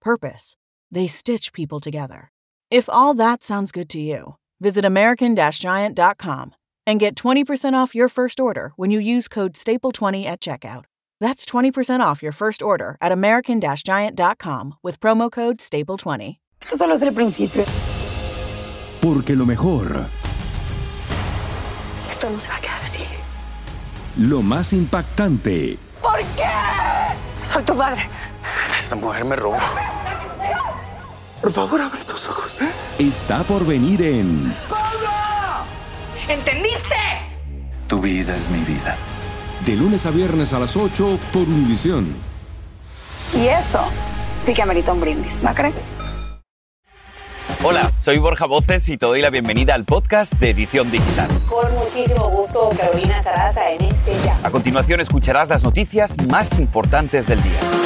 purpose. They stitch people together. If all that sounds good to you, visit American Giant.com and get 20% off your first order when you use code STAPLE20 at checkout. That's 20% off your first order at American Giant.com with promo code STAPLE20. Esto solo es el principio. Porque lo mejor, Esto no se va a quedar así. lo más impactante, ¿Por qué? Soy tu madre. Esta mujer me robó. Por favor, abre tus ojos. está por venir en ¿Entendiste? Tu vida es mi vida. de lunes a viernes a las 8 por Univisión. Y eso sí que amerita un brindis, ¿no crees? Hola, soy Borja Voces y te doy la bienvenida al podcast de Edición Digital. Con muchísimo gusto, Carolina Sarasa en este ya. A continuación escucharás las noticias más importantes del día.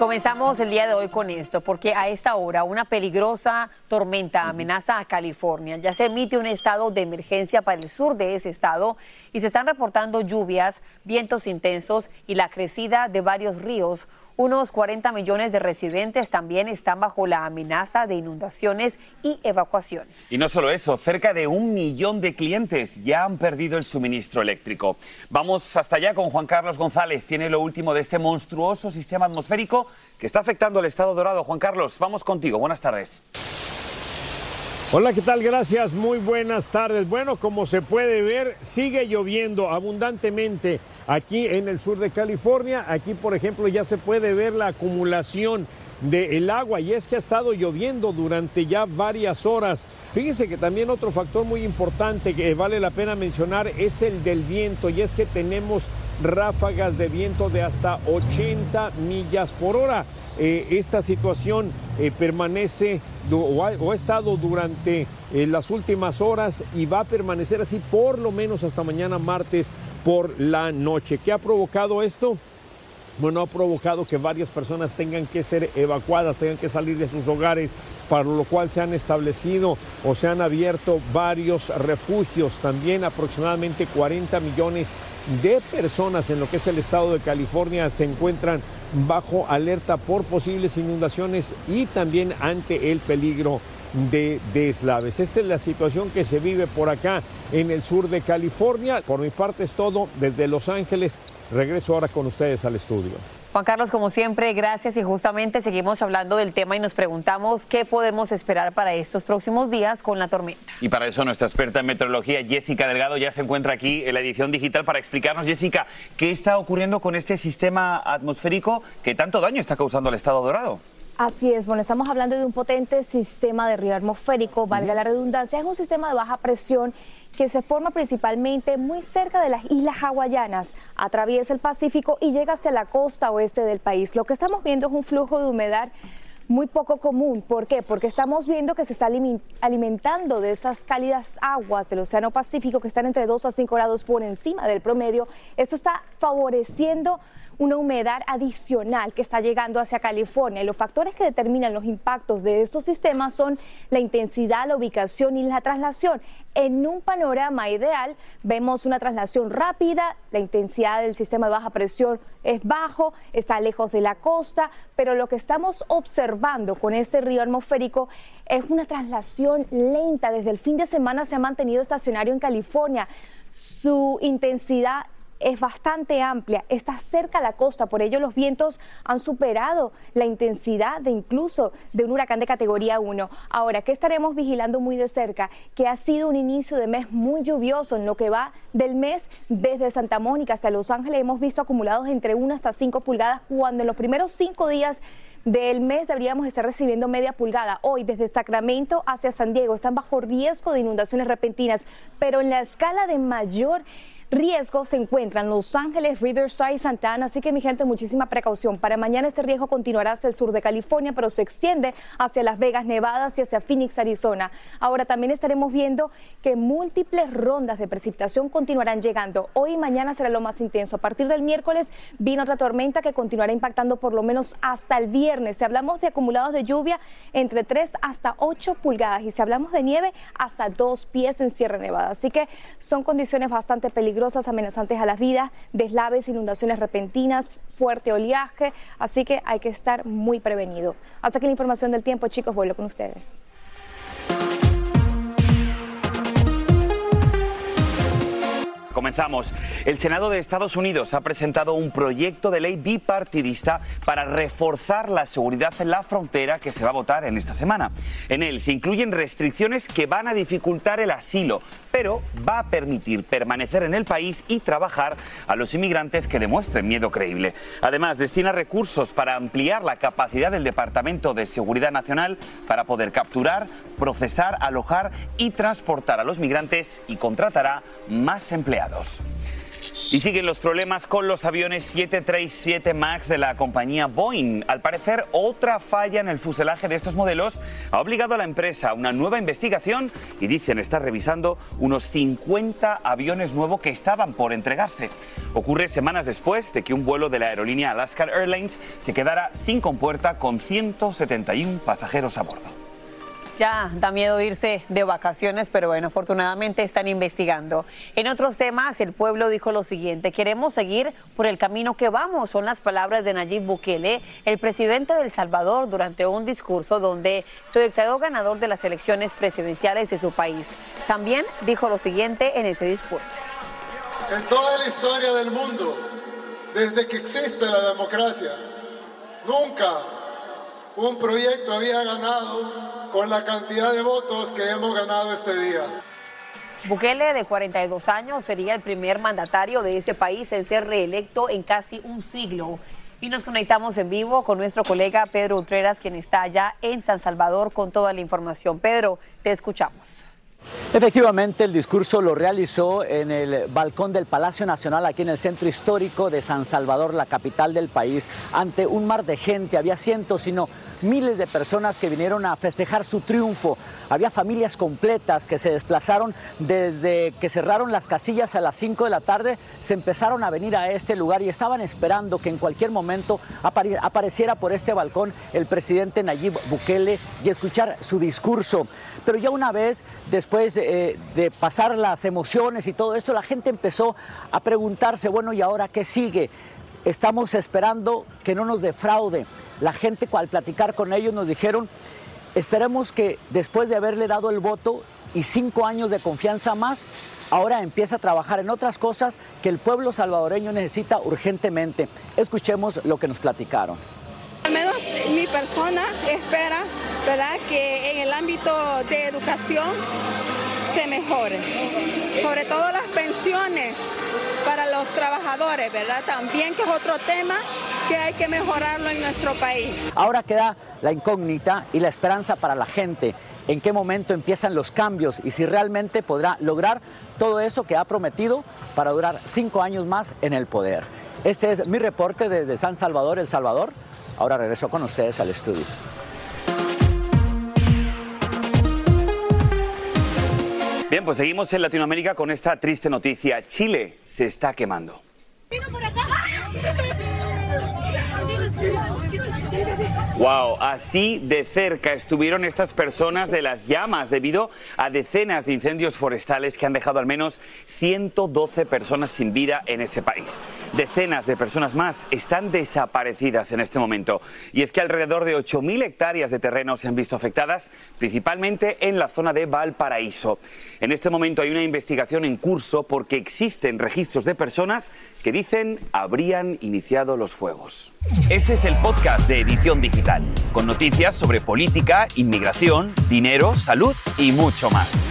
Comenzamos el día de hoy con esto, porque a esta hora una peligrosa tormenta amenaza a California. Ya se emite un estado de emergencia para el sur de ese estado y se están reportando lluvias, vientos intensos y la crecida de varios ríos. Unos 40 millones de residentes también están bajo la amenaza de inundaciones y evacuaciones. Y no solo eso, cerca de un millón de clientes ya han perdido el suministro eléctrico. Vamos hasta allá con Juan Carlos González. Tiene lo último de este monstruoso sistema atmosférico que está afectando al estado dorado. Juan Carlos, vamos contigo. Buenas tardes. Hola, ¿qué tal? Gracias, muy buenas tardes. Bueno, como se puede ver, sigue lloviendo abundantemente aquí en el sur de California. Aquí, por ejemplo, ya se puede ver la acumulación del agua y es que ha estado lloviendo durante ya varias horas. Fíjense que también otro factor muy importante que vale la pena mencionar es el del viento y es que tenemos ráfagas de viento de hasta 80 millas por hora. Eh, esta situación eh, permanece du- o ha, o ha estado durante eh, las últimas horas y va a permanecer así por lo menos hasta mañana martes por la noche. ¿Qué ha provocado esto? Bueno, ha provocado que varias personas tengan que ser evacuadas, tengan que salir de sus hogares, para lo cual se han establecido o se han abierto varios refugios, también aproximadamente 40 millones de personas en lo que es el estado de California se encuentran bajo alerta por posibles inundaciones y también ante el peligro de deslaves. Esta es la situación que se vive por acá en el sur de California. Por mi parte es todo desde Los Ángeles. Regreso ahora con ustedes al estudio. Juan Carlos, como siempre, gracias y justamente seguimos hablando del tema y nos preguntamos qué podemos esperar para estos próximos días con la tormenta. Y para eso nuestra experta en meteorología, Jessica Delgado, ya se encuentra aquí en la edición digital para explicarnos, Jessica, qué está ocurriendo con este sistema atmosférico que tanto daño está causando al estado dorado. Así es, bueno, estamos hablando de un potente sistema de río atmosférico, valga la redundancia, es un sistema de baja presión que se forma principalmente muy cerca de las islas hawaianas, atraviesa el Pacífico y llega hacia la costa oeste del país. Lo que estamos viendo es un flujo de humedad muy poco común. ¿Por qué? Porque estamos viendo que se está alimentando de esas cálidas aguas del Océano Pacífico que están entre 2 a 5 grados por encima del promedio. Esto está favoreciendo una humedad adicional que está llegando hacia California. Los factores que determinan los impactos de estos sistemas son la intensidad, la ubicación y la traslación. En un panorama ideal vemos una traslación rápida, la intensidad del sistema de baja presión es bajo, está lejos de la costa, pero lo que estamos observando con este río atmosférico es una traslación lenta. Desde el fin de semana se ha mantenido estacionario en California. Su intensidad es bastante amplia, está cerca a la costa, por ello los vientos han superado la intensidad de incluso de un huracán de categoría 1. Ahora, ¿qué estaremos vigilando muy de cerca? Que ha sido un inicio de mes muy lluvioso en lo que va del mes desde Santa Mónica hasta Los Ángeles hemos visto acumulados entre 1 hasta 5 pulgadas cuando en los primeros 5 días del mes deberíamos estar recibiendo media pulgada. Hoy, desde Sacramento hacia San Diego, están bajo riesgo de inundaciones repentinas, pero en la escala de mayor riesgo se encuentran Los Ángeles, Riverside, Santa Ana, así que mi gente, muchísima precaución. Para mañana este riesgo continuará hacia el sur de California, pero se extiende hacia Las Vegas, Nevada y hacia Phoenix, Arizona. Ahora también estaremos viendo que múltiples rondas de precipitación continuarán llegando. Hoy y mañana será lo más intenso. A partir del miércoles vino otra tormenta que continuará impactando por lo menos hasta el viernes. Si hablamos de acumulados de lluvia entre 3 hasta 8 pulgadas y si hablamos de nieve hasta 2 pies en Sierra Nevada. Así que son condiciones bastante peligrosas, amenazantes a las vidas, deslaves, inundaciones repentinas, fuerte oleaje, así que hay que estar muy prevenido. Hasta aquí la información del tiempo, chicos, vuelvo con ustedes. Comenzamos. El Senado de Estados Unidos ha presentado un proyecto de ley bipartidista para reforzar la seguridad en la frontera que se va a votar en esta semana. En él se incluyen restricciones que van a dificultar el asilo, pero va a permitir permanecer en el país y trabajar a los inmigrantes que demuestren miedo creíble. Además, destina recursos para ampliar la capacidad del Departamento de Seguridad Nacional para poder capturar, procesar, alojar y transportar a los migrantes y contratará más empleados. Y siguen los problemas con los aviones 737 MAX de la compañía Boeing. Al parecer, otra falla en el fuselaje de estos modelos ha obligado a la empresa a una nueva investigación y dicen estar revisando unos 50 aviones nuevos que estaban por entregarse. Ocurre semanas después de que un vuelo de la aerolínea Alaska Airlines se quedara sin compuerta con 171 pasajeros a bordo. Ya da miedo irse de vacaciones, pero bueno, afortunadamente están investigando. En otros temas, el pueblo dijo lo siguiente, queremos seguir por el camino que vamos, son las palabras de Nayib Bukele, el presidente de El Salvador, durante un discurso donde se declaró ganador de las elecciones presidenciales de su país. También dijo lo siguiente en ese discurso. En toda la historia del mundo, desde que existe la democracia, nunca un proyecto había ganado con la cantidad de votos que hemos ganado este día. Bukele, de 42 años, sería el primer mandatario de ese país en ser reelecto en casi un siglo. Y nos conectamos en vivo con nuestro colega Pedro Utreras, quien está allá en San Salvador con toda la información. Pedro, te escuchamos. Efectivamente, el discurso lo realizó en el balcón del Palacio Nacional, aquí en el centro histórico de San Salvador, la capital del país, ante un mar de gente. Había cientos, sino miles de personas que vinieron a festejar su triunfo. Había familias completas que se desplazaron desde que cerraron las casillas a las 5 de la tarde, se empezaron a venir a este lugar y estaban esperando que en cualquier momento apareciera por este balcón el presidente Nayib Bukele y escuchar su discurso. Pero ya una vez, después eh, de pasar las emociones y todo esto, la gente empezó a preguntarse, bueno, ¿y ahora qué sigue? Estamos esperando que no nos defraude. La gente al platicar con ellos nos dijeron, esperemos que después de haberle dado el voto y cinco años de confianza más, ahora empiece a trabajar en otras cosas que el pueblo salvadoreño necesita urgentemente. Escuchemos lo que nos platicaron. Al menos mi persona espera ¿verdad? que en el ámbito de educación se mejore. Sobre todo las pensiones para los trabajadores, ¿verdad? También que es otro tema que hay que mejorarlo en nuestro país. Ahora queda la incógnita y la esperanza para la gente. En qué momento empiezan los cambios y si realmente podrá lograr todo eso que ha prometido para durar cinco años más en el poder. Este es mi reporte desde San Salvador, El Salvador. Ahora regreso con ustedes al estudio. Bien, pues seguimos en Latinoamérica con esta triste noticia. Chile se está quemando. Wow, así de cerca estuvieron estas personas de las llamas debido a decenas de incendios forestales que han dejado al menos 112 personas sin vida en ese país. Decenas de personas más están desaparecidas en este momento. Y es que alrededor de 8.000 hectáreas de terreno se han visto afectadas, principalmente en la zona de Valparaíso. En este momento hay una investigación en curso porque existen registros de personas que dicen habrían iniciado los fuegos. Este es el podcast de Edición Digital, con noticias sobre política, inmigración, dinero, salud y mucho más.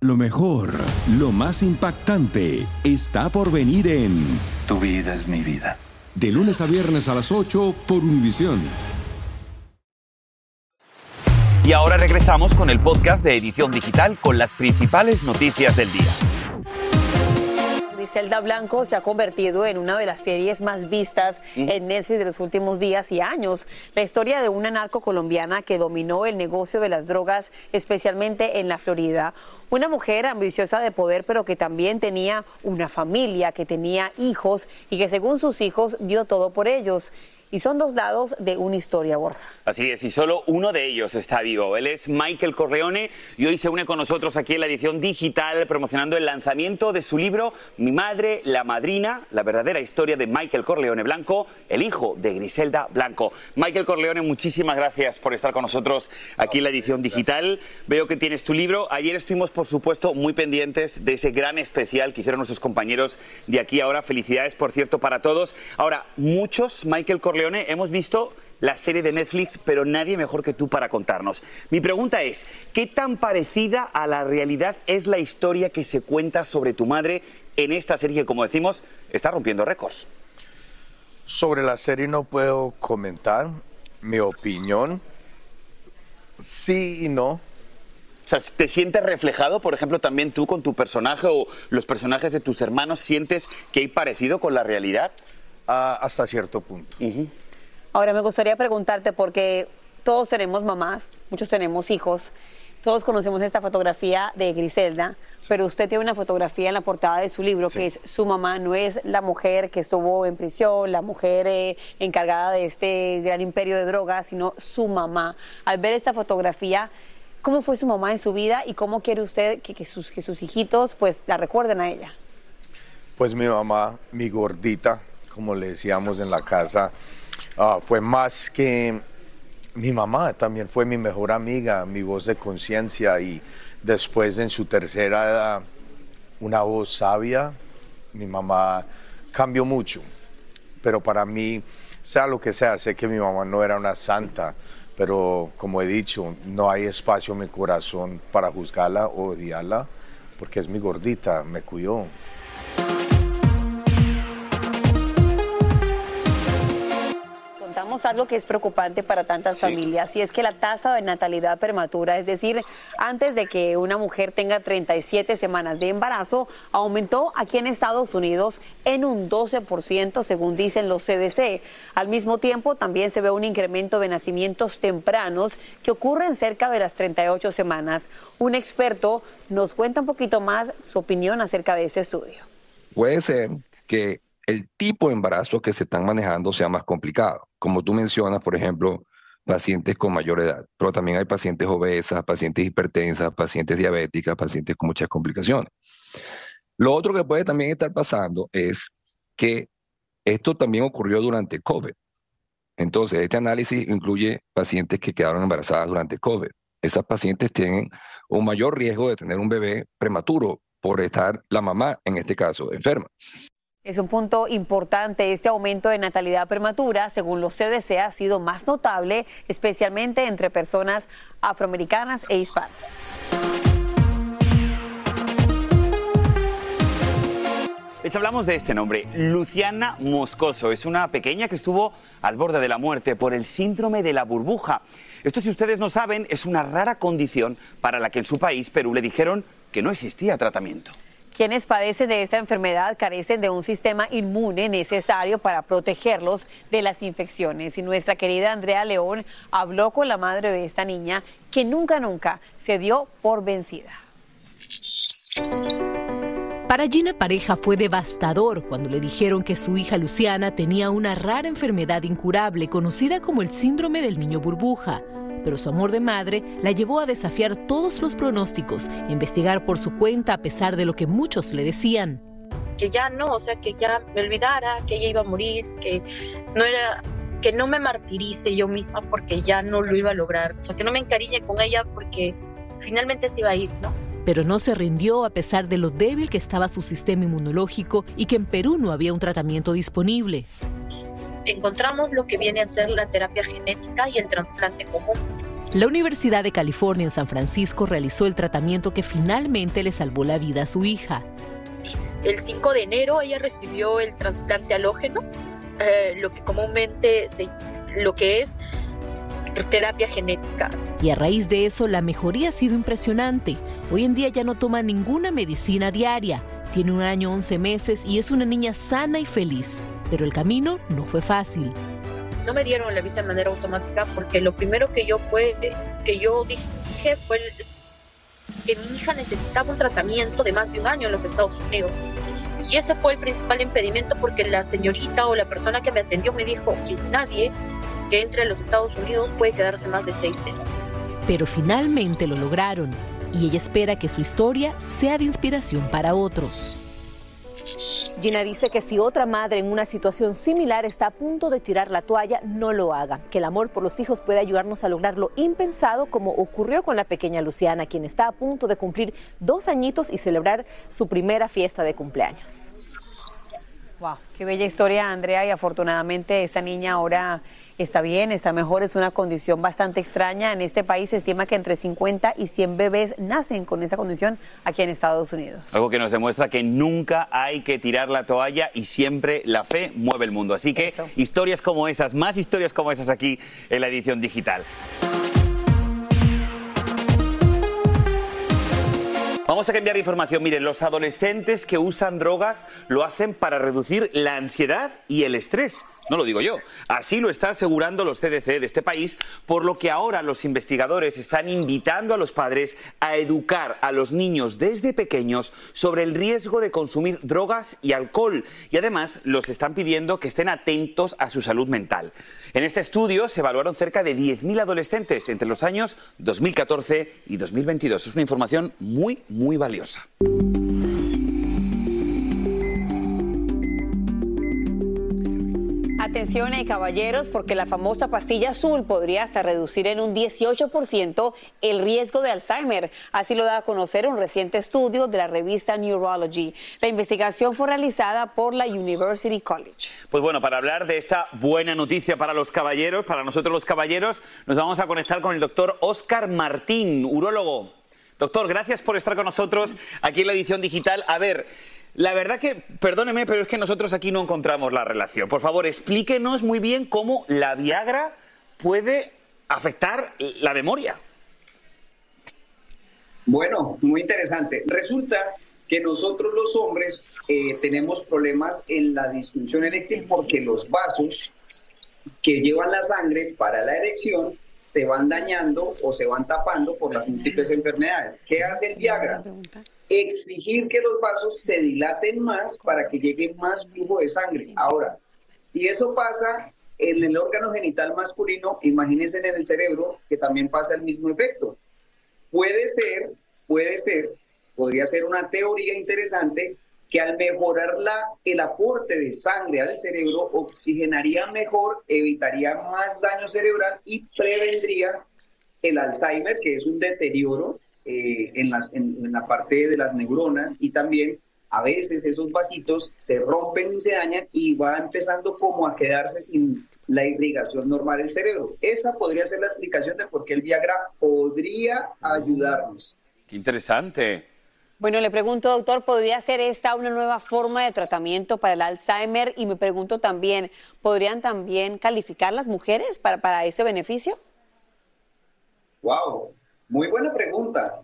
Lo mejor, lo más impactante, está por venir en Tu vida es mi vida. De lunes a viernes a las 8 por Univisión. Y ahora regresamos con el podcast de Edición Digital con las principales noticias del día. Griselda Blanco se ha convertido en una de las series más vistas en Netflix de los últimos días y años. La historia de una narco colombiana que dominó el negocio de las drogas, especialmente en la Florida. Una mujer ambiciosa de poder, pero que también tenía una familia, que tenía hijos y que según sus hijos dio todo por ellos y son dos lados de una historia, Borja. Así es, y solo uno de ellos está vivo. Él es Michael Corleone y hoy se une con nosotros aquí en la edición digital promocionando el lanzamiento de su libro Mi madre, la madrina, la verdadera historia de Michael Corleone Blanco, el hijo de Griselda Blanco. Michael Corleone, muchísimas gracias por estar con nosotros aquí en la edición digital. Veo que tienes tu libro. Ayer estuvimos, por supuesto, muy pendientes de ese gran especial que hicieron nuestros compañeros de aquí ahora. Felicidades, por cierto, para todos. Ahora, muchos Michael Corleone hemos visto la serie de Netflix, pero nadie mejor que tú para contarnos. Mi pregunta es, ¿qué tan parecida a la realidad es la historia que se cuenta sobre tu madre en esta serie que, como decimos, está rompiendo récords? Sobre la serie no puedo comentar mi opinión. Sí y no. O sea, ¿te sientes reflejado, por ejemplo, también tú con tu personaje o los personajes de tus hermanos? ¿Sientes que hay parecido con la realidad? Hasta cierto punto. Ahora me gustaría preguntarte, porque todos tenemos mamás, muchos tenemos hijos, todos conocemos esta fotografía de Griselda, pero usted tiene una fotografía en la portada de su libro que es su mamá, no es la mujer que estuvo en prisión, la mujer eh, encargada de este gran imperio de drogas, sino su mamá. Al ver esta fotografía, ¿cómo fue su mamá en su vida y cómo quiere usted que, sus, que sus hijitos pues la recuerden a ella? Pues mi mamá, mi gordita, como le decíamos en la casa, ah, fue más que mi mamá, también fue mi mejor amiga, mi voz de conciencia y después en su tercera edad, una voz sabia, mi mamá cambió mucho, pero para mí, sea lo que sea, sé que mi mamá no era una santa, pero como he dicho, no hay espacio en mi corazón para juzgarla o odiarla, porque es mi gordita, me cuidó. Algo que es preocupante para tantas familias y es que la tasa de natalidad prematura, es decir, antes de que una mujer tenga 37 semanas de embarazo, aumentó aquí en Estados Unidos en un 12%, según dicen los CDC. Al mismo tiempo, también se ve un incremento de nacimientos tempranos que ocurren cerca de las 38 semanas. Un experto nos cuenta un poquito más su opinión acerca de ese estudio. Puede ser que el tipo de embarazo que se están manejando sea más complicado. Como tú mencionas, por ejemplo, pacientes con mayor edad, pero también hay pacientes obesas, pacientes hipertensas, pacientes diabéticas, pacientes con muchas complicaciones. Lo otro que puede también estar pasando es que esto también ocurrió durante COVID. Entonces, este análisis incluye pacientes que quedaron embarazadas durante COVID. Esas pacientes tienen un mayor riesgo de tener un bebé prematuro por estar la mamá, en este caso, enferma. Es un punto importante. Este aumento de natalidad prematura, según los CDC, ha sido más notable, especialmente entre personas afroamericanas e hispanas. Les hablamos de este nombre, Luciana Moscoso. Es una pequeña que estuvo al borde de la muerte por el síndrome de la burbuja. Esto, si ustedes no saben, es una rara condición para la que en su país, Perú, le dijeron que no existía tratamiento. Quienes padecen de esta enfermedad carecen de un sistema inmune necesario para protegerlos de las infecciones. Y nuestra querida Andrea León habló con la madre de esta niña que nunca, nunca se dio por vencida. Para Gina Pareja fue devastador cuando le dijeron que su hija Luciana tenía una rara enfermedad incurable conocida como el síndrome del niño burbuja pero su amor de madre la llevó a desafiar todos los pronósticos e investigar por su cuenta a pesar de lo que muchos le decían. Que ya no, o sea, que ya me olvidara, que ella iba a morir, que no era que no me martirice yo misma porque ya no lo iba a lograr, o sea, que no me encariñe con ella porque finalmente se iba a ir, ¿no? Pero no se rindió a pesar de lo débil que estaba su sistema inmunológico y que en Perú no había un tratamiento disponible encontramos lo que viene a ser la terapia genética y el trasplante común. La Universidad de California en San Francisco realizó el tratamiento que finalmente le salvó la vida a su hija. El 5 de enero ella recibió el trasplante halógeno, eh, lo que comúnmente se, lo que es terapia genética. Y a raíz de eso la mejoría ha sido impresionante. Hoy en día ya no toma ninguna medicina diaria. Tiene un año 11 meses y es una niña sana y feliz. Pero el camino no fue fácil. No me dieron la visa de manera automática porque lo primero que yo fue que yo dije fue que mi hija necesitaba un tratamiento de más de un año en los Estados Unidos. Y ese fue el principal impedimento porque la señorita o la persona que me atendió me dijo que nadie que entre a los Estados Unidos puede quedarse más de seis meses. Pero finalmente lo lograron y ella espera que su historia sea de inspiración para otros. Gina dice que si otra madre en una situación similar está a punto de tirar la toalla, no lo haga. Que el amor por los hijos puede ayudarnos a lograr lo impensado, como ocurrió con la pequeña Luciana, quien está a punto de cumplir dos añitos y celebrar su primera fiesta de cumpleaños. Wow, qué bella historia, Andrea, y afortunadamente esta niña ahora está bien, está mejor, es una condición bastante extraña. En este país se estima que entre 50 y 100 bebés nacen con esa condición aquí en Estados Unidos. Algo que nos demuestra que nunca hay que tirar la toalla y siempre la fe mueve el mundo. Así que historias como esas, más historias como esas aquí en la edición digital. Vamos a cambiar de información. Miren, los adolescentes que usan drogas lo hacen para reducir la ansiedad y el estrés. No lo digo yo. Así lo está asegurando los CDC de este país, por lo que ahora los investigadores están invitando a los padres a educar a los niños desde pequeños sobre el riesgo de consumir drogas y alcohol. Y además los están pidiendo que estén atentos a su salud mental. En este estudio se evaluaron cerca de 10.000 adolescentes entre los años 2014 y 2022. Es una información muy, muy valiosa. Atención, eh, caballeros, porque la famosa pastilla azul podría hasta reducir en un 18% el riesgo de Alzheimer. Así lo da a conocer un reciente estudio de la revista Neurology. La investigación fue realizada por la University College. Pues bueno, para hablar de esta buena noticia para los caballeros, para nosotros los caballeros, nos vamos a conectar con el doctor Oscar Martín, urólogo. Doctor, gracias por estar con nosotros aquí en la edición digital. A ver, la verdad que, perdóneme, pero es que nosotros aquí no encontramos la relación. Por favor, explíquenos muy bien cómo la Viagra puede afectar la memoria. Bueno, muy interesante. Resulta que nosotros los hombres eh, tenemos problemas en la disfunción eréctil porque los vasos que llevan la sangre para la erección se van dañando o se van tapando por las múltiples enfermedades. ¿Qué hace el Viagra? exigir que los vasos se dilaten más para que llegue más flujo de sangre. Ahora, si eso pasa en el órgano genital masculino, imagínense en el cerebro que también pasa el mismo efecto. Puede ser, puede ser, podría ser una teoría interesante que al mejorar la, el aporte de sangre al cerebro oxigenaría mejor, evitaría más daño cerebral y prevendría el Alzheimer, que es un deterioro eh, en, las, en, la parte de las neuronas y también a veces esos vasitos se rompen y se dañan y va empezando como a quedarse sin la irrigación normal del cerebro. Esa podría ser la explicación de por qué el Viagra podría ayudarnos. Qué interesante. Bueno, le pregunto, doctor, ¿podría ser esta una nueva forma de tratamiento para el Alzheimer? Y me pregunto también, ¿podrían también calificar las mujeres para, para ese beneficio? Wow, muy buena pregunta.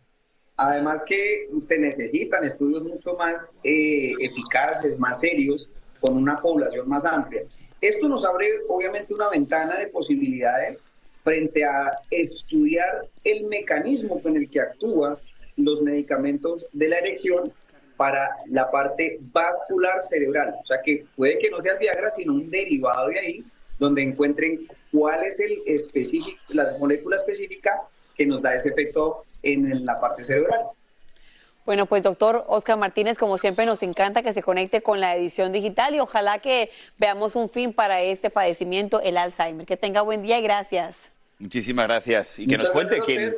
Además que se necesitan estudios mucho más eh, eficaces, más serios, con una población más amplia. Esto nos abre obviamente una ventana de posibilidades frente a estudiar el mecanismo con el que actúan los medicamentos de la erección para la parte vascular cerebral. O sea que puede que no sea el Viagra, sino un derivado de ahí, donde encuentren cuál es el específico, la molécula específica que nos da ese efecto en la parte cerebral. Bueno, pues doctor Oscar Martínez, como siempre nos encanta que se conecte con la edición digital y ojalá que veamos un fin para este padecimiento, el Alzheimer. Que tenga buen día y gracias. Muchísimas gracias. Y que nos cuente quién,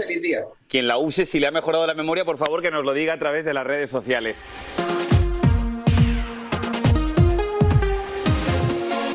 quien la use, si le ha mejorado la memoria, por favor que nos lo diga a través de las redes sociales.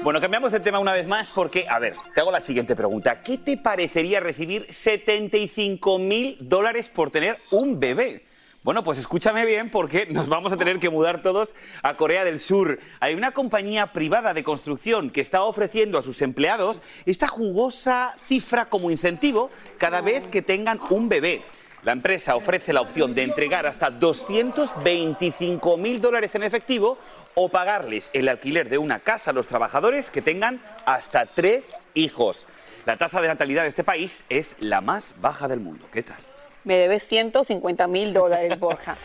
Bueno, cambiamos de tema una vez más porque, a ver, te hago la siguiente pregunta. ¿Qué te parecería recibir 75 mil dólares por tener un bebé? Bueno, pues escúchame bien porque nos vamos a tener que mudar todos a Corea del Sur. Hay una compañía privada de construcción que está ofreciendo a sus empleados esta jugosa cifra como incentivo cada vez que tengan un bebé. La empresa ofrece la opción de entregar hasta 225 mil dólares en efectivo o pagarles el alquiler de una casa a los trabajadores que tengan hasta tres hijos. La tasa de natalidad de este país es la más baja del mundo. ¿Qué tal? Me debes 150 mil dólares, Borja.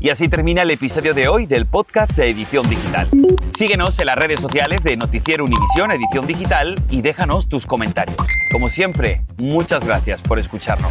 Y así termina el episodio de hoy del podcast de Edición Digital. Síguenos en las redes sociales de Noticiero Univisión Edición Digital y déjanos tus comentarios. Como siempre, muchas gracias por escucharnos.